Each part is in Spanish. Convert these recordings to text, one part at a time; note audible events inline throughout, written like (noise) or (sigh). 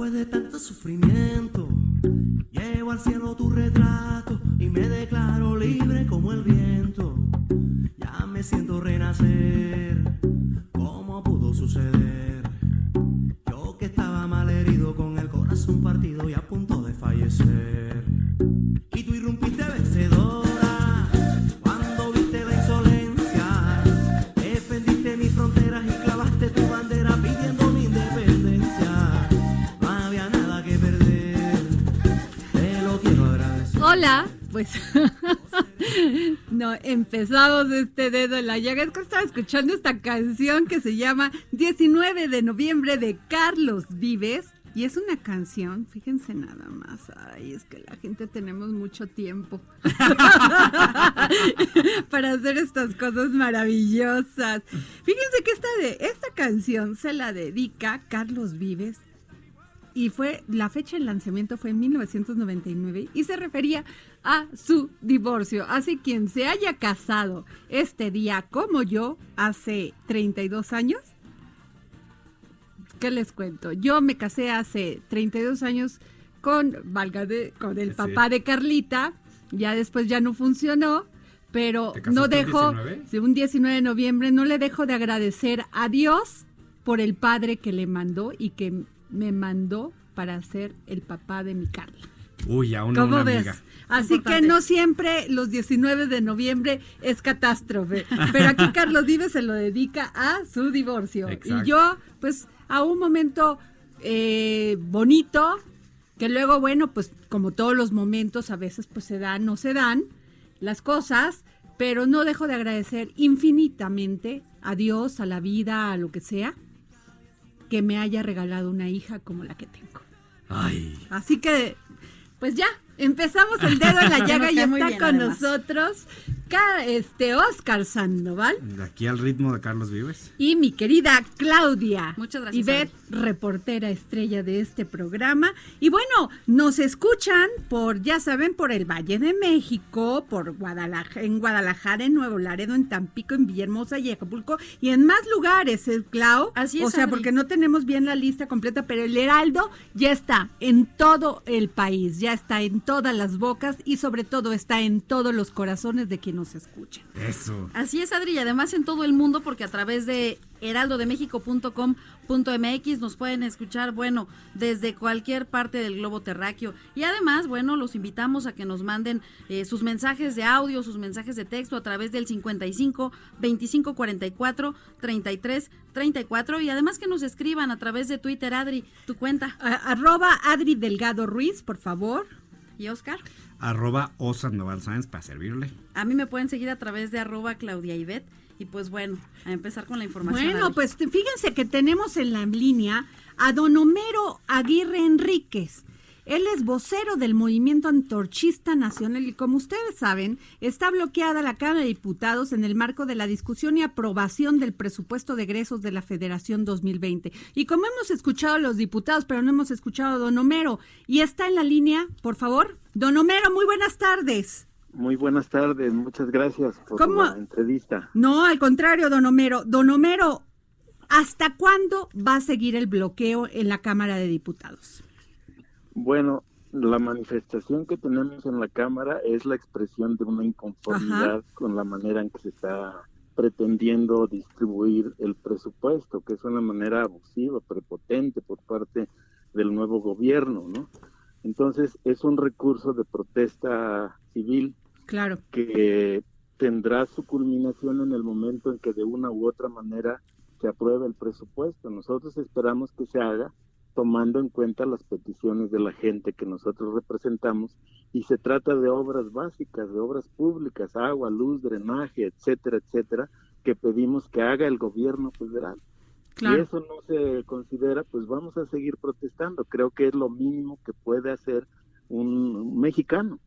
19 de noviembre, después de tanto sufrimiento, llevo al cielo tu retrato y me declaro libre como el viento. Ya me siento renacer, ¿cómo pudo suceder? Yo que estaba mal herido con el corazón partido y a punto de fallecer. Y tú irrumpiste vencedora Hola, pues (laughs) no, empezamos este dedo en la llaga. Es que estaba escuchando esta canción que se llama 19 de noviembre de Carlos Vives. Y es una canción, fíjense nada más, ay, es que la gente tenemos mucho tiempo (laughs) para hacer estas cosas maravillosas. Fíjense que esta, de, esta canción se la dedica Carlos Vives y fue la fecha de lanzamiento fue en 1999 y se refería a su divorcio. Así quien se haya casado este día como yo hace 32 años, ¿qué les cuento? Yo me casé hace 32 años con, valga de, con el Sí. papá de Carlita, ya después ya no funcionó. Pero ¿Te no casaste el dejo, 19? de un 19 de noviembre, no le dejo de agradecer a Dios por el padre que le mandó y que me mandó para ser el papá de mi Carla. Uy, aún no ¿Cómo una ves? amiga. Así Importante. que no siempre los 19 de noviembre es catástrofe, (laughs) pero aquí Carlos Vives se lo dedica a su divorcio. Exacto. Y yo, pues, a un momento eh, bonito, que luego, bueno, pues como todos los momentos, a veces pues se dan, no se dan las cosas, pero no dejo de agradecer infinitamente a Dios, a la vida, a lo que sea, que me haya regalado una hija como la que tengo. Ay, Así que, pues ya, empezamos el dedo en la (laughs) llaga y está bien, con además. nosotros este Oscar Sandoval de aquí al ritmo de Carlos Vives. y mi querida Claudia. Muchas gracias, Ivette, reportera estrella de este programa. Y bueno, nos escuchan por, ya saben, por el Valle de México, por Guadalajara, en Guadalajara, en Nuevo Laredo, en Tampico, en Villahermosa y Acapulco y en más lugares, ¿eh, Clau? Así O es, sea, Adri. porque no tenemos bien la lista completa, pero el Heraldo ya está en todo el país, ya está en todas las bocas y sobre todo está en todos los corazones de quienes nos escuchan. Eso. Así es, Adri, y además en todo el mundo, porque a través de heraldodemexico.com.mx nos pueden escuchar, bueno, desde cualquier parte del globo terráqueo. Y además, bueno, los invitamos a que nos manden eh, sus mensajes de audio, sus mensajes de texto a través del 55 25 44 33 34 y además que nos escriban a través de Twitter, Adri, tu cuenta. A- arroba Adri Delgado Ruiz, por favor. Y Oscar, Arroba O Sandoval Sáenz para servirle. a mí me pueden seguir a través de arroba Claudia Ivette. Y pues bueno, a empezar con la información. Bueno, pues fíjense que tenemos en la línea a don Homero Aguirre Enríquez. Él es vocero del movimiento antorchista nacional y como ustedes saben, está bloqueada la Cámara de Diputados en el marco de la discusión y aprobación del presupuesto de egresos de la Federación 2020. Y como hemos escuchado a los diputados, pero no hemos escuchado a don Homero, y está en la línea, por favor. Don Homero, muy buenas tardes. Muy buenas tardes, muchas gracias por ¿Cómo? la entrevista. No, al contrario, don Homero. Don Homero, ¿hasta cuándo va a seguir el bloqueo en la Cámara de Diputados? Bueno, la manifestación que tenemos en la Cámara es la expresión de una inconformidad con la manera en que se está pretendiendo distribuir el presupuesto, que es una manera abusiva, prepotente por parte del nuevo gobierno, ¿no? Entonces es un recurso de protesta civil Claro. que tendrá su culminación en el momento en que de una u otra manera se apruebe el presupuesto. Nosotros esperamos que se haga tomando en cuenta las peticiones de la gente que nosotros representamos y se trata de obras básicas, de obras públicas, agua, luz, drenaje, etcétera, etcétera, que pedimos que haga el gobierno federal. Claro. Si eso no se considera, pues vamos a seguir protestando. Creo que es lo mínimo que puede hacer un mexicano.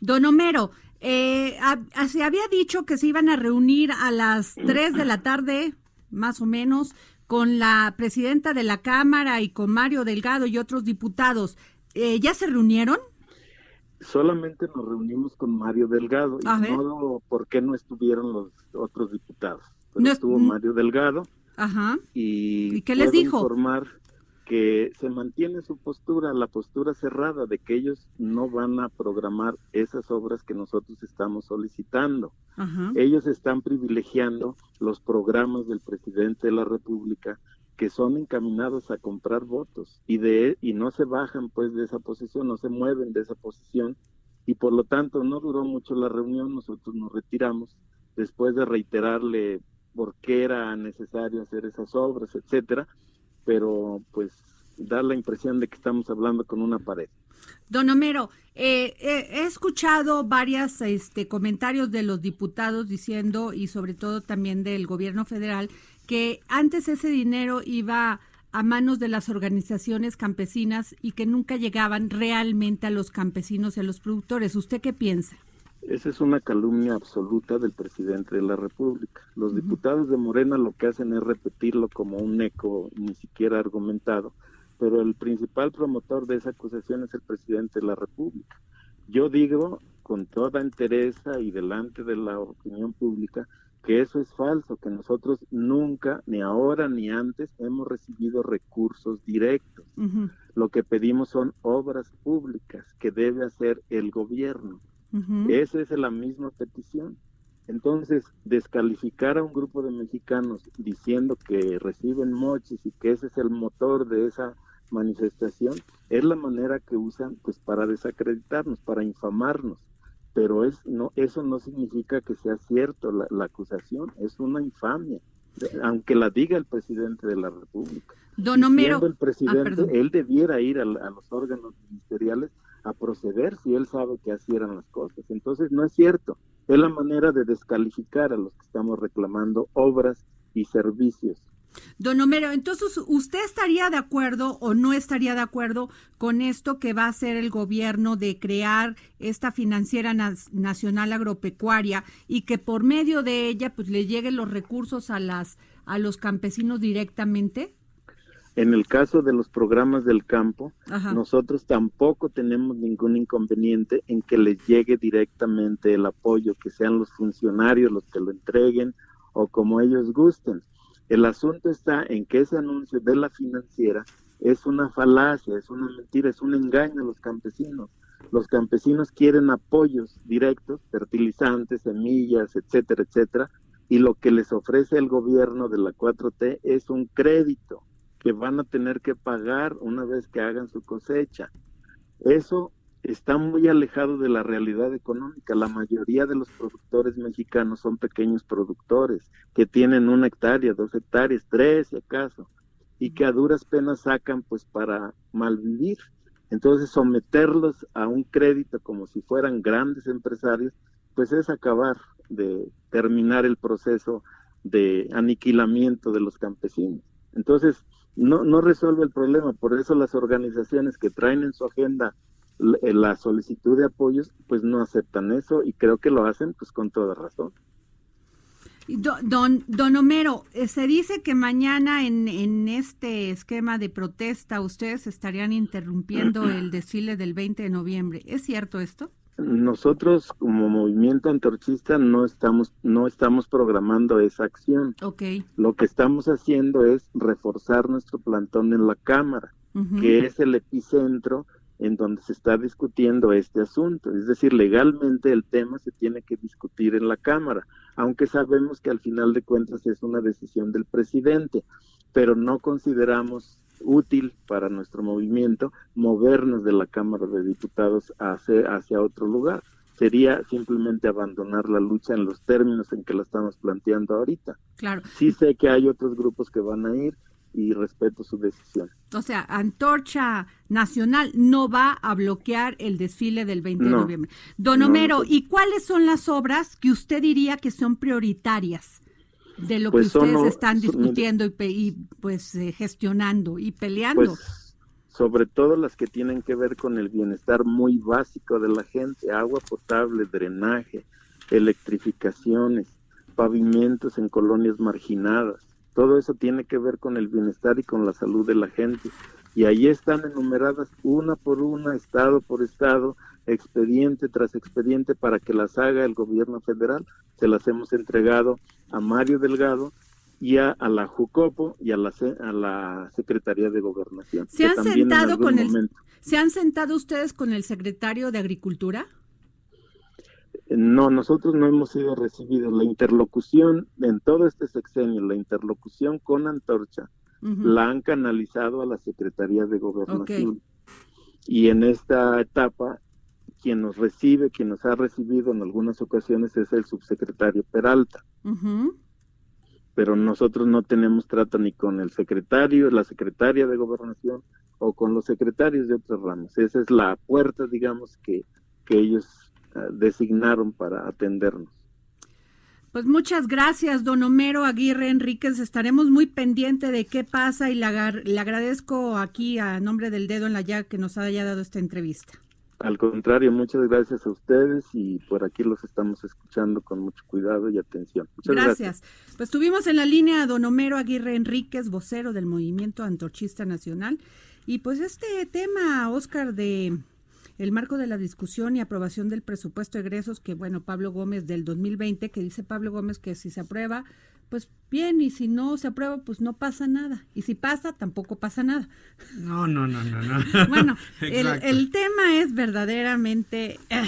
Don Homero, eh, a- a- se había dicho que se iban a reunir a las 3 de la tarde, más o menos, con la presidenta de la Cámara y con Mario Delgado y otros diputados. Eh, ¿Ya se reunieron? Solamente nos reunimos con Mario Delgado. Ver. Ignoró por qué no estuvieron los otros diputados. Pero No es- estuvo Mario Delgado Ajá. y, ¿Y qué les dijo? informar que se mantiene su postura, la postura cerrada de que ellos no van a programar esas obras que nosotros estamos solicitando. Ajá. Ellos están privilegiando los programas del presidente de la República que son encaminados a comprar votos y de y no se bajan pues de esa posición, no se mueven de esa posición y por lo tanto no duró mucho la reunión, nosotros nos retiramos después de reiterarle por qué era necesario hacer esas obras, etcétera, pero pues da la impresión de que estamos hablando con una pared. Don Homero, eh, eh, he escuchado varios este, comentarios de los diputados diciendo, y sobre todo también del gobierno federal, que antes ese dinero iba a manos de las organizaciones campesinas y que nunca llegaban realmente a los campesinos y a los productores. ¿Usted qué piensa? Esa es una calumnia absoluta del presidente de la República. Los diputados de Morena lo que hacen es repetirlo como un eco ni siquiera argumentado, pero el principal promotor de esa acusación es el presidente de la República. Yo digo con toda entereza y delante de la opinión pública que eso es falso, que nosotros nunca, ni ahora ni antes, hemos recibido recursos directos. Lo que pedimos son obras públicas que debe hacer el gobierno. Esa es la misma petición. Entonces, descalificar a un grupo de mexicanos diciendo que reciben moches y que ese es el motor de esa manifestación, es la manera que usan pues para desacreditarnos, para infamarnos. Pero es no eso no significa que sea cierto la, la acusación, es una infamia, aunque la diga el presidente de la República. Don Homero, el presidente, perdón. él debiera ir a los órganos ministeriales a proceder si él sabe que así eran las cosas. Entonces no es cierto. Es la manera de descalificar a los que estamos reclamando obras y servicios. Don Homero, entonces, ¿usted estaría de acuerdo o no estaría de acuerdo con esto que va a hacer el gobierno de crear esta financiera nacional agropecuaria y que por medio de ella pues le lleguen los recursos a las a los campesinos directamente? En el caso de los programas del campo, Ajá. nosotros tampoco tenemos ningún inconveniente en que les llegue directamente el apoyo, que sean los funcionarios los que lo entreguen o como ellos gusten. El asunto está en que ese anuncio de la financiera es una falacia, es una mentira, es un engaño a los campesinos. Los campesinos quieren apoyos directos, fertilizantes, semillas, etcétera, etcétera, y lo que les ofrece el gobierno de la 4T es un crédito que van a tener que pagar una vez que hagan su cosecha. Eso está muy alejado de la realidad económica. La mayoría de los productores mexicanos son pequeños productores que tienen una hectárea, dos hectáreas, tres si acaso, y que a duras penas sacan pues para malvivir. Entonces someterlos a un crédito como si fueran grandes empresarios, pues es acabar de terminar el proceso de aniquilamiento de los campesinos. Entonces, no, no resuelve el problema, por eso las organizaciones que traen en su agenda eh, la solicitud de apoyos, pues no aceptan eso y creo que lo hacen pues con toda razón. Y do- Don, don Homero, eh, se dice que mañana en, en este esquema de protesta ustedes estarían interrumpiendo el desfile del 20 de noviembre. ¿Es cierto esto? Nosotros como movimiento antorchista no estamos no estamos programando esa acción. Ok. Lo que estamos haciendo es reforzar nuestro plantón en la Cámara, que es el epicentro en donde se está discutiendo este asunto. Es decir, legalmente el tema se tiene que discutir en la Cámara. aunque sabemos que al final de cuentas es una decisión del presidente, pero no consideramos útil para nuestro movimiento movernos de la Cámara de Diputados hacia, hacia otro lugar. Sería simplemente abandonar la lucha en los términos en que la estamos planteando ahorita. Claro. Sí sé que hay otros grupos que van a ir y respeto su decisión. O sea, Antorcha Nacional no va a bloquear el desfile del 20 de No. noviembre. Don No, Homero, no. ¿y cuáles son las obras que usted diría que son prioritarias de lo Pues que son ustedes están son- discutiendo y, y, pues eh, gestionando y peleando? Pues sobre todo las que tienen que ver con el bienestar muy básico de la gente, agua potable, drenaje, electrificaciones, pavimentos en colonias marginadas. Todo eso tiene que ver con el bienestar y con la salud de la gente. Y ahí están enumeradas una por una, estado por estado, expediente tras expediente para que las haga el gobierno federal. Se las hemos entregado a Mario Delgado y a, a la Jucopo y a la, a la Secretaría de Gobernación. ¿Se han sentado con el momento- ¿Se han sentado ustedes con el secretario de Agricultura? No, nosotros no hemos sido recibidos. La interlocución en todo este sexenio, la interlocución con Antorcha, La han canalizado a la Secretaría de Gobernación. Y en esta etapa, quien nos recibe, quien nos ha recibido en algunas ocasiones es el subsecretario Peralta. Pero nosotros no tenemos trato ni con el secretario, la secretaria de Gobernación o con los secretarios de otras ramas. Esa es la puerta, digamos, que, que ellos ah, designaron para atendernos. Pues muchas gracias, don Homero Aguirre Enríquez. Estaremos muy pendiente de qué pasa y le, agar- le agradezco aquí a nombre del dedo en la llaga que nos haya dado esta entrevista. Al contrario, muchas gracias a ustedes y por aquí los estamos escuchando con mucho cuidado y atención. Muchas gracias. Gracias. Pues tuvimos en la línea a don Homero Aguirre Enríquez, vocero del Movimiento Antorchista Nacional. Y pues este tema, Oscar, de el marco de la discusión y aprobación del presupuesto de egresos que, bueno, Pablo Gómez del 2020, que dice Pablo Gómez que si se aprueba, pues bien, y si no se aprueba, pues no pasa nada. Y si pasa, tampoco pasa nada. No, no, no, no, no. (laughs) Bueno, (laughs) el, el tema es verdaderamente, eh,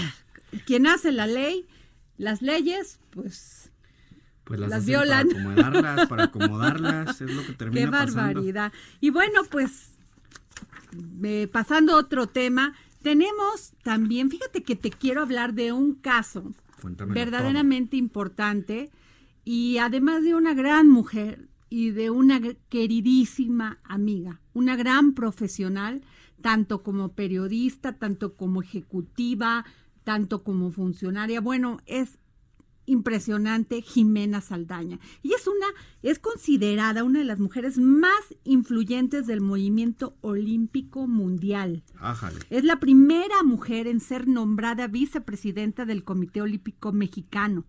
quien hace la ley, las leyes, pues Pues las, las violan. Para acomodarlas, para (laughs) acomodarlas, es lo que termina Qué pasando. barbaridad. Y bueno, pues eh, pasando a otro tema, tenemos también, fíjate que te quiero hablar de un caso Cuéntamelo verdaderamente importante y además de una gran mujer y de una queridísima amiga, una gran profesional, tanto como periodista, tanto como ejecutiva, tanto como funcionaria. Bueno, es impresionante Jimena Saldaña. Y es una, es considerada una de las mujeres más influyentes del movimiento olímpico mundial. Ájale. Es la primera mujer en ser nombrada vicepresidenta del Comité Olímpico Mexicano.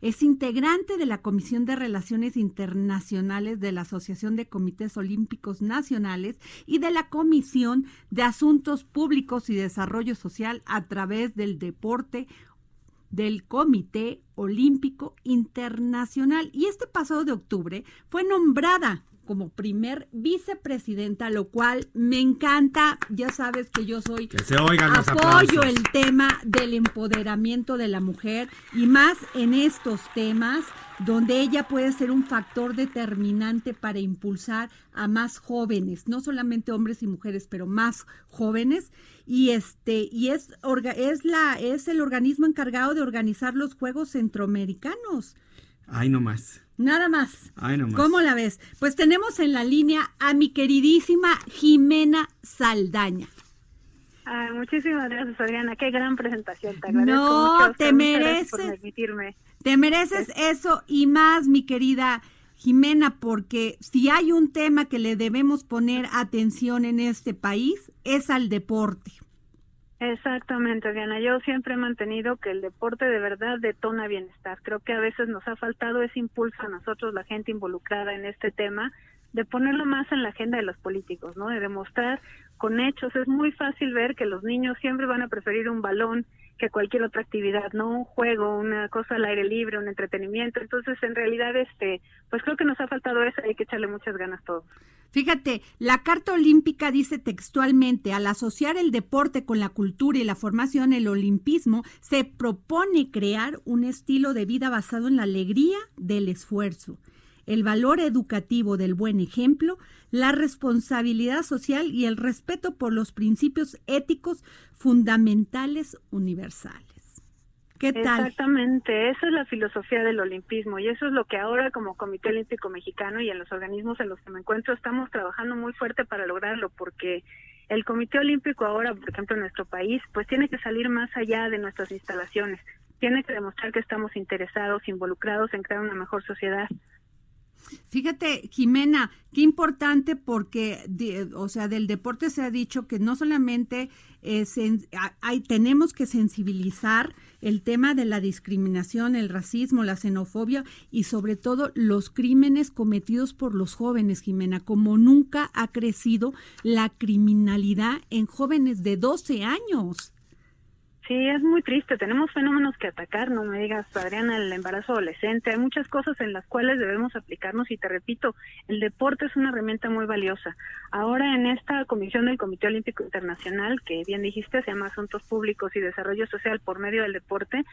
Es integrante de la Comisión de Relaciones Internacionales de la Asociación de Comités Olímpicos Nacionales y de la Comisión de Asuntos Públicos y Desarrollo Social a través del deporte del Comité Olímpico Internacional. Y este pasado de octubre fue nombrada como primer vicepresidenta, lo cual me encanta. Ya sabes que yo soy Que se oigan los apoyo aplausos. el tema del empoderamiento de la mujer y más en estos temas donde ella puede ser un factor determinante para impulsar a más jóvenes, no solamente hombres y mujeres, pero más jóvenes y este y es orga- es la es el organismo encargado de organizar los Juegos Centroamericanos. Ay, no más. Nada más. Ay, no más. ¿Cómo la ves? Pues tenemos en la línea a mi queridísima Jimena Saldaña. Ay, muchísimas gracias, Adriana. Qué gran presentación. Te agradezco No, mucho. Te Muchas gracias por mereces. permitirme. Te mereces eso y más, mi querida Jimena, porque si hay un tema que le debemos poner atención en este país es al deporte. Exactamente, Adriana. Yo siempre he mantenido que el deporte de verdad detona bienestar. Creo que a veces nos ha faltado ese impulso a nosotros, la gente involucrada en este tema, de ponerlo más en la agenda de los políticos, ¿no? De demostrar con hechos. Es muy fácil ver que los niños siempre van a preferir un balón que cualquier otra actividad, no un juego, una cosa al aire libre, un entretenimiento. Entonces, en realidad, este, pues creo que nos ha faltado eso hay que echarle muchas ganas todos. Fíjate, la Carta Olímpica dice textualmente, al asociar el deporte con la cultura y la formación, el olimpismo se propone crear un estilo de vida basado en la alegría del esfuerzo, el valor educativo del buen ejemplo, la responsabilidad social y el respeto por los principios éticos fundamentales universales. Exactamente, esa es la filosofía del olimpismo y eso es lo que ahora como Comité Olímpico Mexicano y en los organismos en los que me encuentro estamos trabajando muy fuerte para lograrlo porque el Comité Olímpico ahora, por ejemplo, en nuestro país, pues tiene que salir más allá de nuestras instalaciones, tiene que demostrar que estamos interesados, involucrados en crear una mejor sociedad. Fíjate, Jimena, qué importante porque, o sea, del deporte se ha dicho que no solamente hay, tenemos que sensibilizar el tema de la discriminación, el racismo, la xenofobia y sobre todo los crímenes cometidos por los jóvenes, Jimena, como nunca ha crecido la criminalidad en jóvenes de 12 años. Sí, es muy triste. Tenemos fenómenos que atacar, no me digas, Adriana, el embarazo adolescente. Hay muchas cosas en las cuales debemos aplicarnos y te repito, el deporte es una herramienta muy valiosa. Ahora en esta comisión del Comité Olímpico Internacional, que bien dijiste, se llama Asuntos Públicos y Desarrollo Social por medio del deporte,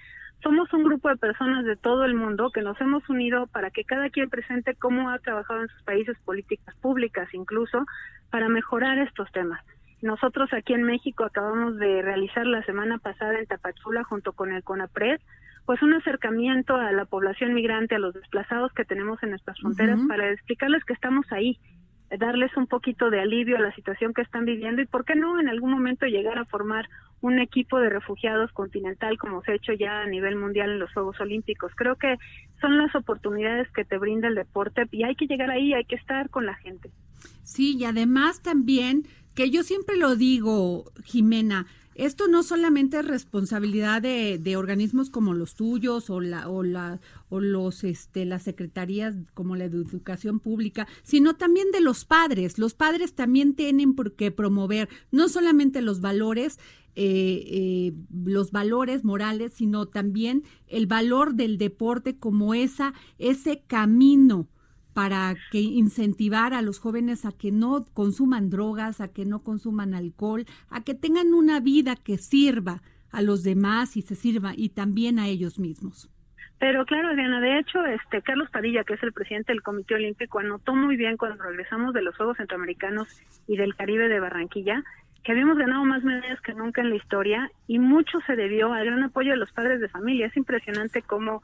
somos un grupo de personas de todo el mundo que nos hemos unido para que cada quien presente cómo ha trabajado en sus países políticas públicas, incluso para mejorar estos temas. Nosotros aquí en México acabamos de realizar la semana pasada en Tapachula junto con el CONAPRED pues un acercamiento a la población migrante, a los desplazados que tenemos en nuestras fronteras para explicarles que estamos ahí, darles un poquito de alivio a la situación que están viviendo y por qué no en algún momento llegar a formar un equipo de refugiados continental como se ha hecho ya a nivel mundial en los Juegos Olímpicos. Creo que son las oportunidades que te brinda el deporte y hay que llegar ahí, hay que estar con la gente. Sí, y además también que yo siempre lo digo, Jimena, esto no solamente es responsabilidad de, de, organismos como los tuyos o la o la o los este las secretarías como la de educación pública, sino también de los padres. Los padres también tienen que promover no solamente los valores eh, eh, los valores morales, sino también el valor del deporte como esa ese camino para que incentivar a los jóvenes a que no consuman drogas, a que no consuman alcohol, a que tengan una vida que sirva a los demás y se sirva y también a ellos mismos. Pero claro, Diana, de hecho, este Carlos Padilla, que es el presidente del Comité Olímpico, anotó muy bien cuando regresamos de los Juegos Centroamericanos y del Caribe de Barranquilla, que habíamos ganado más medallas que nunca en la historia y mucho se debió al gran apoyo de los padres de familia. Es impresionante cómo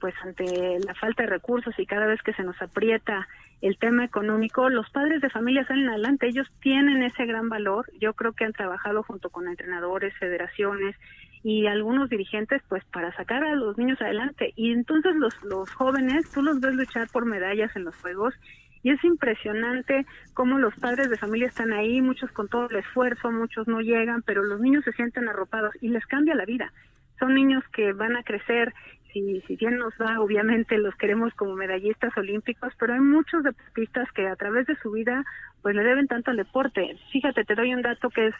pues ante la falta de recursos y cada vez que se nos aprieta el tema económico, los padres de familia salen adelante, ellos tienen ese gran valor, yo creo que han trabajado junto con entrenadores, federaciones y algunos dirigentes pues para sacar a los niños adelante. Y entonces los, los jóvenes, tú los ves luchar por medallas en los juegos y es impresionante cómo los padres de familia están ahí, muchos con todo el esfuerzo, muchos no llegan, pero los niños se sienten arropados y les cambia la vida. Son niños que van a crecer si, si bien nos va, obviamente los queremos como medallistas olímpicos, pero hay muchos deportistas que a través de su vida pues le deben tanto al deporte. Fíjate, te doy un dato que es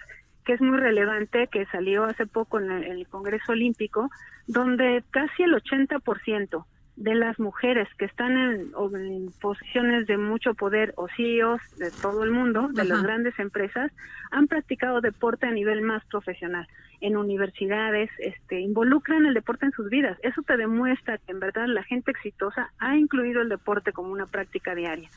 que es muy relevante, que salió hace poco en el, en el Congreso Olímpico, donde casi el 80% de las mujeres que están en, posiciones de mucho poder o CEOs de todo el mundo, de las grandes empresas, han practicado deporte a nivel más profesional. En universidades, este, involucran el deporte en sus vidas. Eso te demuestra que en verdad la gente exitosa ha incluido el deporte como una práctica diaria.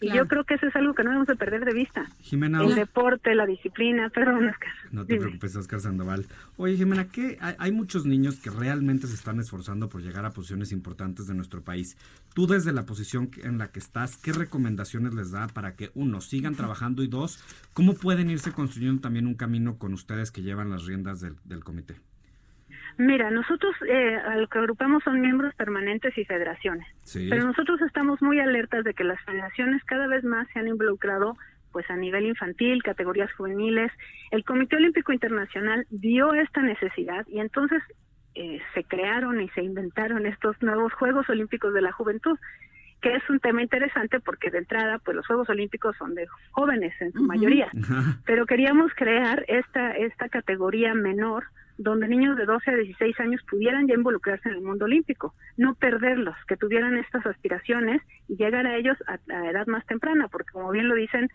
Y yo creo que eso es algo que no debemos de perder de vista. Jimena, el deporte, la disciplina, perdón, Oscar. No te preocupes, Oscar Sandoval. Oye, Jimena, que hay, muchos niños que realmente se están esforzando por llegar a posiciones importantes de nuestro país. Tú desde la posición en la que estás, ¿qué recomendaciones les da para que, uno, sigan trabajando y dos, cómo pueden irse construyendo también un camino con ustedes que llevan las riendas del, del comité? Mira, nosotros eh, lo que agrupamos son miembros permanentes y federaciones, pero nosotros estamos muy alertas de que las federaciones cada vez más se han involucrado pues a nivel infantil, categorías juveniles. El Comité Olímpico Internacional vio esta necesidad y entonces eh, se crearon y se inventaron estos nuevos Juegos Olímpicos de la Juventud, que es un tema interesante porque de entrada pues los Juegos Olímpicos son de jóvenes en su mayoría, pero queríamos crear esta esta categoría menor donde niños de 12 a 16 años pudieran ya involucrarse en el mundo olímpico, no perderlos, que tuvieran estas aspiraciones y llegar a ellos a, a edad más temprana, porque como bien lo dicen,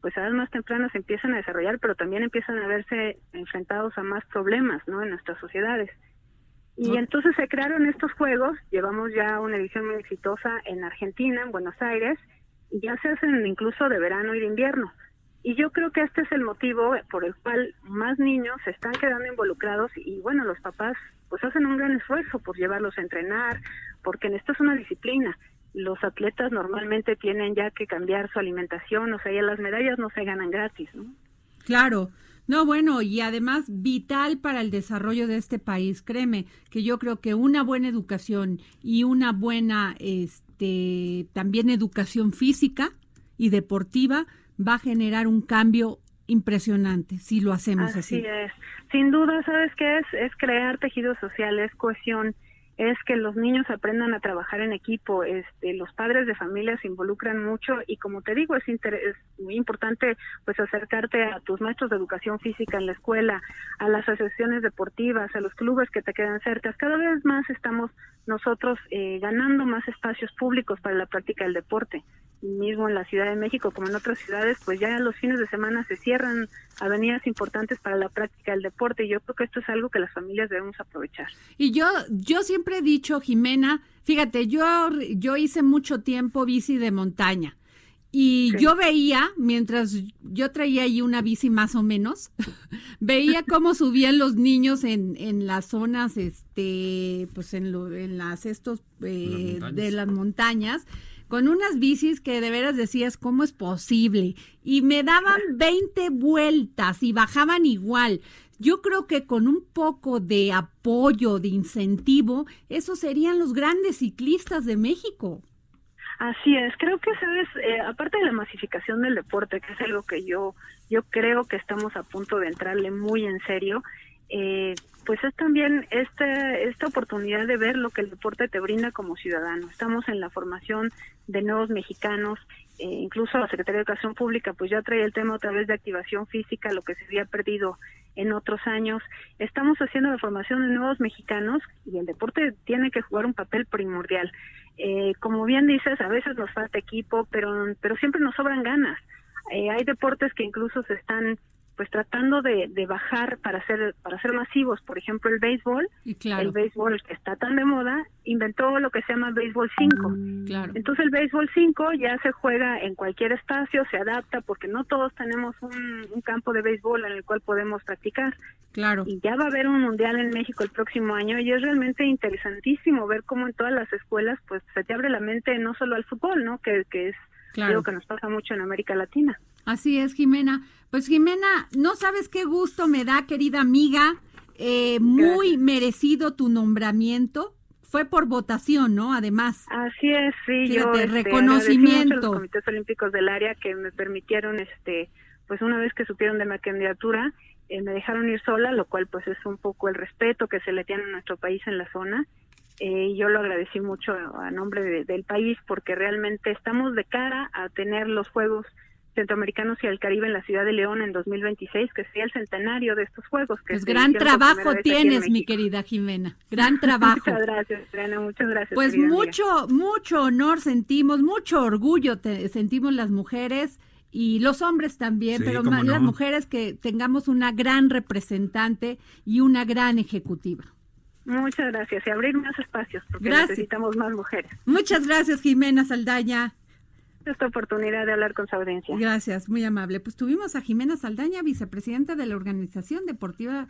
pues a edad más temprana se empiezan a desarrollar, pero también empiezan a verse enfrentados a más problemas, ¿no? En nuestras sociedades. Y entonces se crearon estos juegos, llevamos ya una edición muy exitosa en Argentina, en Buenos Aires, y ya se hacen incluso de verano y de invierno. Y yo creo que este es el motivo por el cual más niños se están quedando involucrados y bueno, los papás pues hacen un gran esfuerzo por llevarlos a entrenar, porque en esto es una disciplina. Los atletas normalmente tienen ya que cambiar su alimentación, o sea, ya las medallas no se ganan gratis, ¿no? Claro. No, bueno, y además vital para el desarrollo de este país. Créeme que yo creo que una buena educación y una buena, este, también educación física y deportiva va a generar un cambio impresionante si lo hacemos así. Así es. Sin duda, ¿sabes qué es? Es crear tejidos sociales, cohesión, es que los niños aprendan a trabajar en equipo, este, los padres de familia se involucran mucho y como te digo, es, es muy importante pues acercarte a tus maestros de educación física en la escuela, a las asociaciones deportivas, a los clubes que te quedan cerca. Cada vez más estamos nosotros eh, ganando más espacios públicos para la práctica del deporte mismo en la Ciudad de México como en otras ciudades, pues ya los fines de semana se cierran avenidas importantes para la práctica del deporte y yo creo que esto es algo que las familias debemos aprovechar. Y yo yo siempre he dicho, Jimena, fíjate, yo yo hice mucho tiempo bici de montaña. Y yo veía, mientras yo traía ahí una bici más o menos, (laughs) veía cómo subían los niños en, en las zonas, este, pues en, lo, en las estos eh, de las montañas con unas bicis que de veras decías, ¿cómo es posible? Y me daban 20 vueltas y bajaban igual. Yo creo que con un poco de apoyo, de incentivo, esos serían los grandes ciclistas de México. Así es, creo que sabes, eh, aparte de la masificación del deporte, que es algo que yo yo creo que estamos a punto de entrarle muy en serio, eh, pues es también esta, esta oportunidad de ver lo que el deporte te brinda como ciudadano. Estamos en la formación de nuevos mexicanos, eh, incluso la Secretaría de Educación Pública pues ya trae el tema otra vez de activación física, lo que se había perdido en otros años. Estamos haciendo la formación de nuevos mexicanos y el deporte tiene que jugar un papel primordial. Eh, como bien dices, a veces nos falta equipo, pero, pero siempre nos sobran ganas. Eh, hay deportes que incluso se están pues tratando de, de, bajar para ser para ser masivos por ejemplo el béisbol y claro. el béisbol que está tan de moda inventó lo que se llama béisbol 5 claro. entonces el béisbol 5 ya se juega en cualquier espacio se adapta porque no todos tenemos un, un, campo de béisbol en el cual podemos practicar claro y ya va a haber un mundial en México el próximo año y es realmente interesantísimo ver cómo en todas las escuelas pues se te abre la mente no solo al fútbol no que, que es claro. algo que nos pasa mucho en América Latina Así es, Jimena. Pues Jimena, no sabes qué gusto me da, querida amiga. Eh, muy Gracias. merecido tu nombramiento. Fue por votación, ¿no? Además. Así es, sí. Yo, este, reconocimiento. A los comités olímpicos del área que me permitieron, este, pues una vez que supieron de mi candidatura, eh, me dejaron ir sola, lo cual pues es un poco el respeto que se le tiene a nuestro país en la zona. Eh, yo lo agradecí mucho a nombre de, del país porque realmente estamos de cara a tener los Juegos Centroamericanos y el Caribe en la ciudad de León en 2026, que sería el centenario de estos Juegos. Que pues gran trabajo tienes, mi querida Jimena, (laughs) gran trabajo. muchas gracias, Adriana, muchas gracias. Pues mucho, amiga. mucho honor sentimos, mucho orgullo te, sentimos las mujeres y los hombres también, Sí, pero más no. las mujeres que tengamos una gran representante y una gran ejecutiva. Muchas gracias y abrir más espacios porque Gracias. necesitamos más mujeres. Muchas gracias, Jimena Saldaña. Esta oportunidad de hablar con su audiencia. Gracias, muy amable. Pues tuvimos a Jimena Saldaña, vicepresidenta de la Organización Deportiva,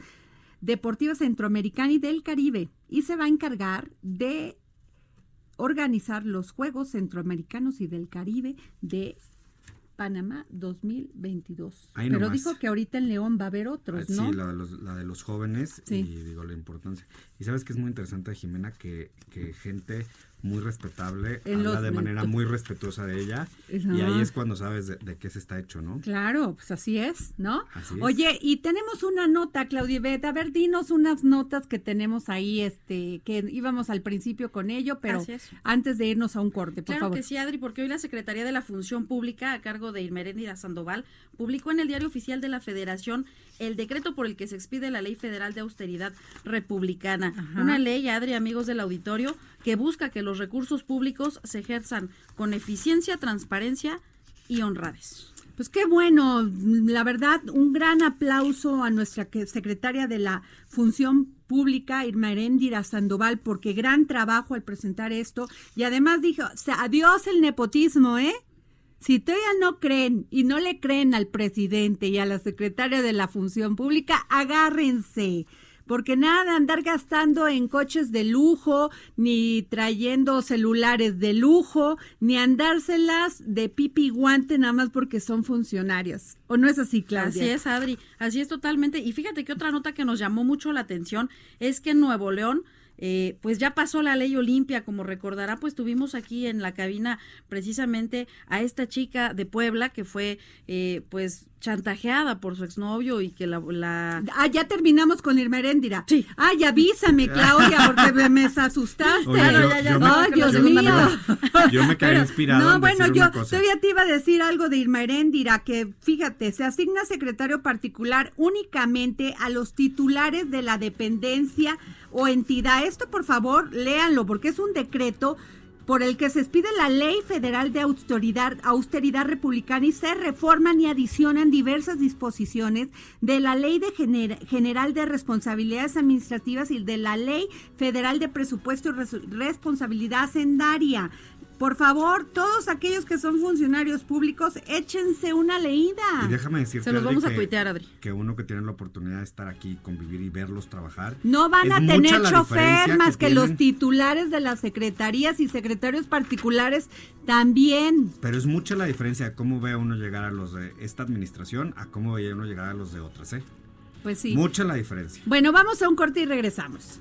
Deportiva Centroamericana y del Caribe, y se va a encargar de organizar los Juegos Centroamericanos y del Caribe de Panamá 2022. Ahí Pero nomás. dijo que ahorita en León va a haber otros, ¿no? Sí, la de los, la de los jóvenes Sí. y digo la importancia. Y sabes que es muy interesante, Jimena, que, que gente muy respetable, En habla de manera muy respetuosa de ella y ahí es cuando sabes de, de qué se está hecho, ¿no? Claro, pues así es, ¿no? Así es. Oye, y tenemos una nota, Claudia Ivette. A ver, dinos unas notas que tenemos ahí, este, que íbamos al principio con ello, pero antes de irnos a un corte, por Claro favor. que sí, Adri, porque hoy la Secretaría de la Función Pública, a cargo de Irmeréndira Sandoval, publicó en el Diario Oficial de la Federación el decreto por el que se expide la Ley Federal de Austeridad Republicana. Ajá. Una ley, Adri, amigos del auditorio, que busca que los recursos públicos se ejerzan con eficiencia, transparencia y honradez. Pues qué bueno, la verdad, un gran aplauso a nuestra secretaria de la Función Pública, Irma Heréndira Sandoval, porque gran trabajo al presentar esto. Y además dijo, adiós el nepotismo, ¿eh? Si todavía no creen y no le creen al presidente y a la secretaria de la Función Pública, agárrense. Porque nada andar gastando en coches de lujo, ni trayendo celulares de lujo, ni andárselas de pipi guante nada más porque son funcionarios. ¿O no es así, Claudia? Así es, Adri, así es totalmente. Y fíjate que otra nota que nos llamó mucho la atención es que en Nuevo León, eh, pues ya pasó la ley Olimpia, como recordará, pues tuvimos aquí en la cabina precisamente a esta chica de Puebla que fue, eh, pues, chantajeada por su exnovio y que la... la- Ah, ya terminamos con Irma Heréndira. Sí. Ay, avísame, Claudia, porque me, me asustaste. Oye, yo- ya, ya, yo me- Ay, Dios yo- mío. Yo me quedé Pero, inspirado No, en bueno, decir yo una cosa. todavía te iba a decir algo de Irma Heréndira, que fíjate, se asigna secretario particular únicamente a los titulares de la dependencia o entidad. Esto, por favor, léanlo, porque es un decreto por el que se expide la Ley Federal de Austeridad, austeridad Republicana y se reforman y adicionan diversas disposiciones de la Ley de Gener- General de Responsabilidades Administrativas y de la Ley Federal de Presupuesto y Res- Responsabilidad Hacendaria. Por favor, todos aquellos que son funcionarios públicos, échense una leída. Y déjame decirte, Se los Adri, vamos a que- tuitear, Adri. Que uno que tiene la oportunidad de estar aquí, convivir y verlos trabajar. No van a tener chofer más que, los titulares de las secretarías y secretarios particulares también. Pero es mucha la diferencia de cómo ve a uno llegar a los de esta administración a cómo ve a uno llegar a los de otras, ¿eh? Pues sí. Mucha la diferencia. Bueno, vamos a un corte y regresamos.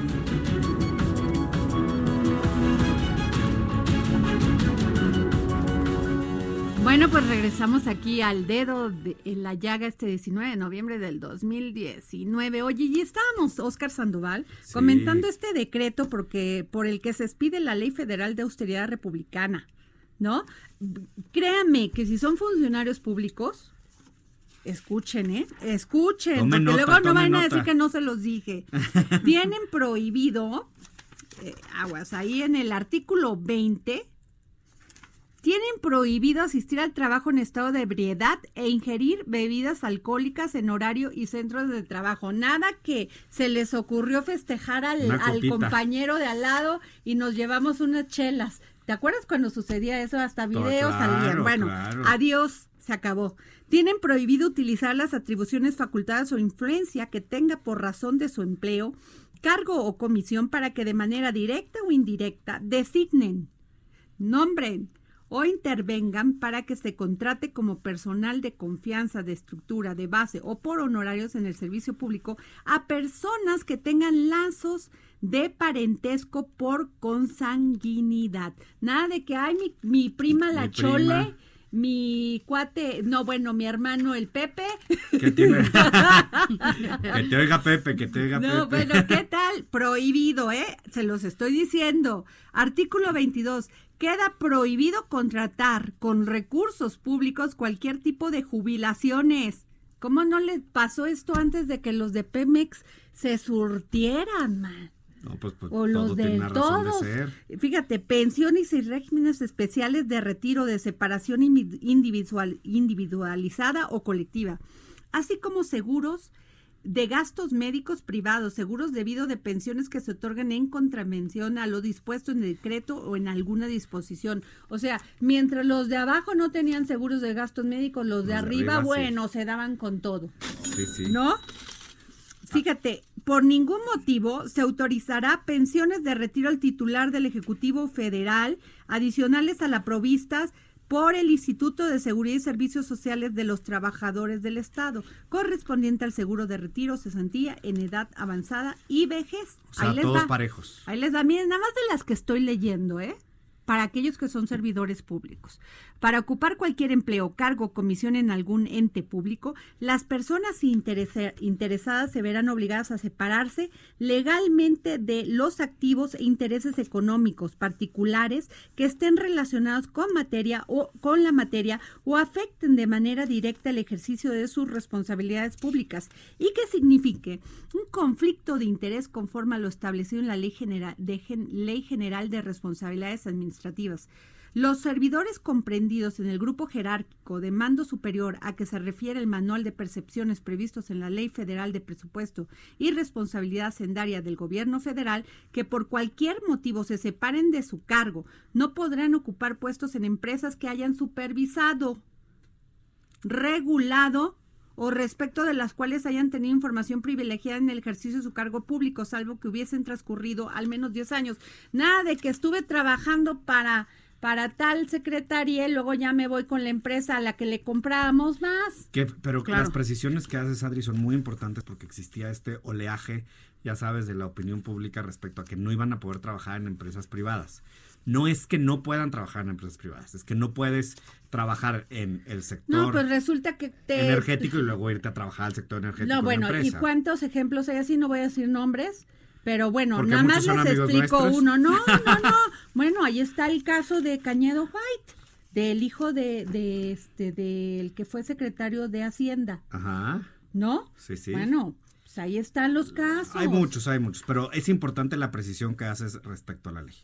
Bueno, pues regresamos aquí al dedo de, en la llaga este 19 de noviembre del 2019. Oye, y estábamos, Oscar Sandoval, Sí. comentando este decreto porque por el que se expide la Ley Federal de Austeridad Republicana, ¿no? Créanme que si son funcionarios públicos, escuchen, ¿eh? Escuchen, Tome porque nota, luego no van a decir que no se los dije. (laughs) Tienen prohibido, eh, aguas, ahí en el artículo 20, tienen prohibido asistir al trabajo en estado de ebriedad e ingerir bebidas alcohólicas en horario y centros de trabajo. Nada que se les ocurrió festejar al, compañero de al lado y nos llevamos unas chelas. ¿Te acuerdas cuando sucedía eso? Hasta videos claro, salían. Bueno, claro. adiós, se acabó. Tienen prohibido utilizar las atribuciones facultadas o influencia que tenga por razón de su empleo, cargo o comisión para que de manera directa o indirecta designen, nombren o intervengan para que se contrate como personal de confianza, de estructura, de base o por honorarios en el servicio público a personas que tengan lazos de parentesco por consanguinidad. Nada de que, ay, mi, mi prima la Mi chole prima. mi cuate, no, bueno, mi hermano el Pepe. Que, tiene... (laughs) que te oiga Pepe, que te oiga no, Pepe. bueno, ¿qué tal? Prohibido, ¿eh? Se los estoy diciendo. Artículo 22. Queda prohibido contratar con recursos públicos cualquier tipo de jubilaciones. ¿Cómo no le pasó esto antes de que los de Pemex se surtieran, man? No, pues, pues, o los todo de de todos. ser. Fíjate, pensiones y regímenes especiales de retiro de separación individual, individualizada o colectiva, así como seguros de gastos médicos privados, seguros debido de pensiones que se otorgan en contravención a lo dispuesto en el decreto o en alguna disposición. O sea, mientras los de abajo no tenían seguros de gastos médicos, los de Los arriba, sí. bueno, se daban con todo. Sí, sí. ¿No? Fíjate, por ningún motivo se autorizará pensiones de retiro al titular del Ejecutivo Federal adicionales a la provistas por el Instituto de Seguridad y Servicios Sociales de los Trabajadores del Estado, correspondiente al seguro de retiro, cesantía en edad avanzada y vejez. O sea, les todos da. parejos. Ahí les da, miren, nada más de las que estoy leyendo, ¿eh? Para aquellos que son servidores públicos. Para ocupar cualquier empleo, cargo o comisión en algún ente público, las personas interesa- interesadas se verán obligadas a separarse legalmente de los activos e intereses económicos particulares que estén relacionados con materia o con la materia o afecten de manera directa el ejercicio de sus responsabilidades públicas y que signifique un conflicto de interés conforme a lo establecido en la Ley General de Responsabilidades Administrativas. Los servidores comprendidos en el grupo jerárquico de mando superior a que se refiere el manual de percepciones previstos en la Ley Federal de Presupuesto y Responsabilidad Hacendaria del Gobierno Federal que por cualquier motivo se separen de su cargo no podrán ocupar puestos en empresas que hayan supervisado, regulado o respecto de las cuales hayan tenido información privilegiada en el ejercicio de su cargo público, salvo que hubiesen transcurrido al menos 10 años. Nada de que estuve trabajando para para tal secretaria y luego ya me voy con la empresa a la que le comprábamos más. Que- pero Claro. las precisiones que haces, Adri, son muy importantes porque existía este oleaje, ya sabes, de la opinión pública respecto a que no iban a poder trabajar en empresas privadas. No es que no puedan trabajar en empresas privadas, es que no puedes trabajar en el sector No, pues resulta que te... energético y luego irte a trabajar al sector energético No, bueno, una ¿y empresa. cuántos ejemplos hay así? No voy a decir nombres, pero bueno, Porque nada más les explico nuestros. uno. No, no, (laughs) no. bueno, ahí está el caso de Cañedo White, del hijo de, de este, del que fue secretario de Hacienda, Ajá, ¿no? sí, sí. Bueno, pues ahí están los casos. hay muchos, hay muchos, pero es importante la precisión que haces respecto a la ley.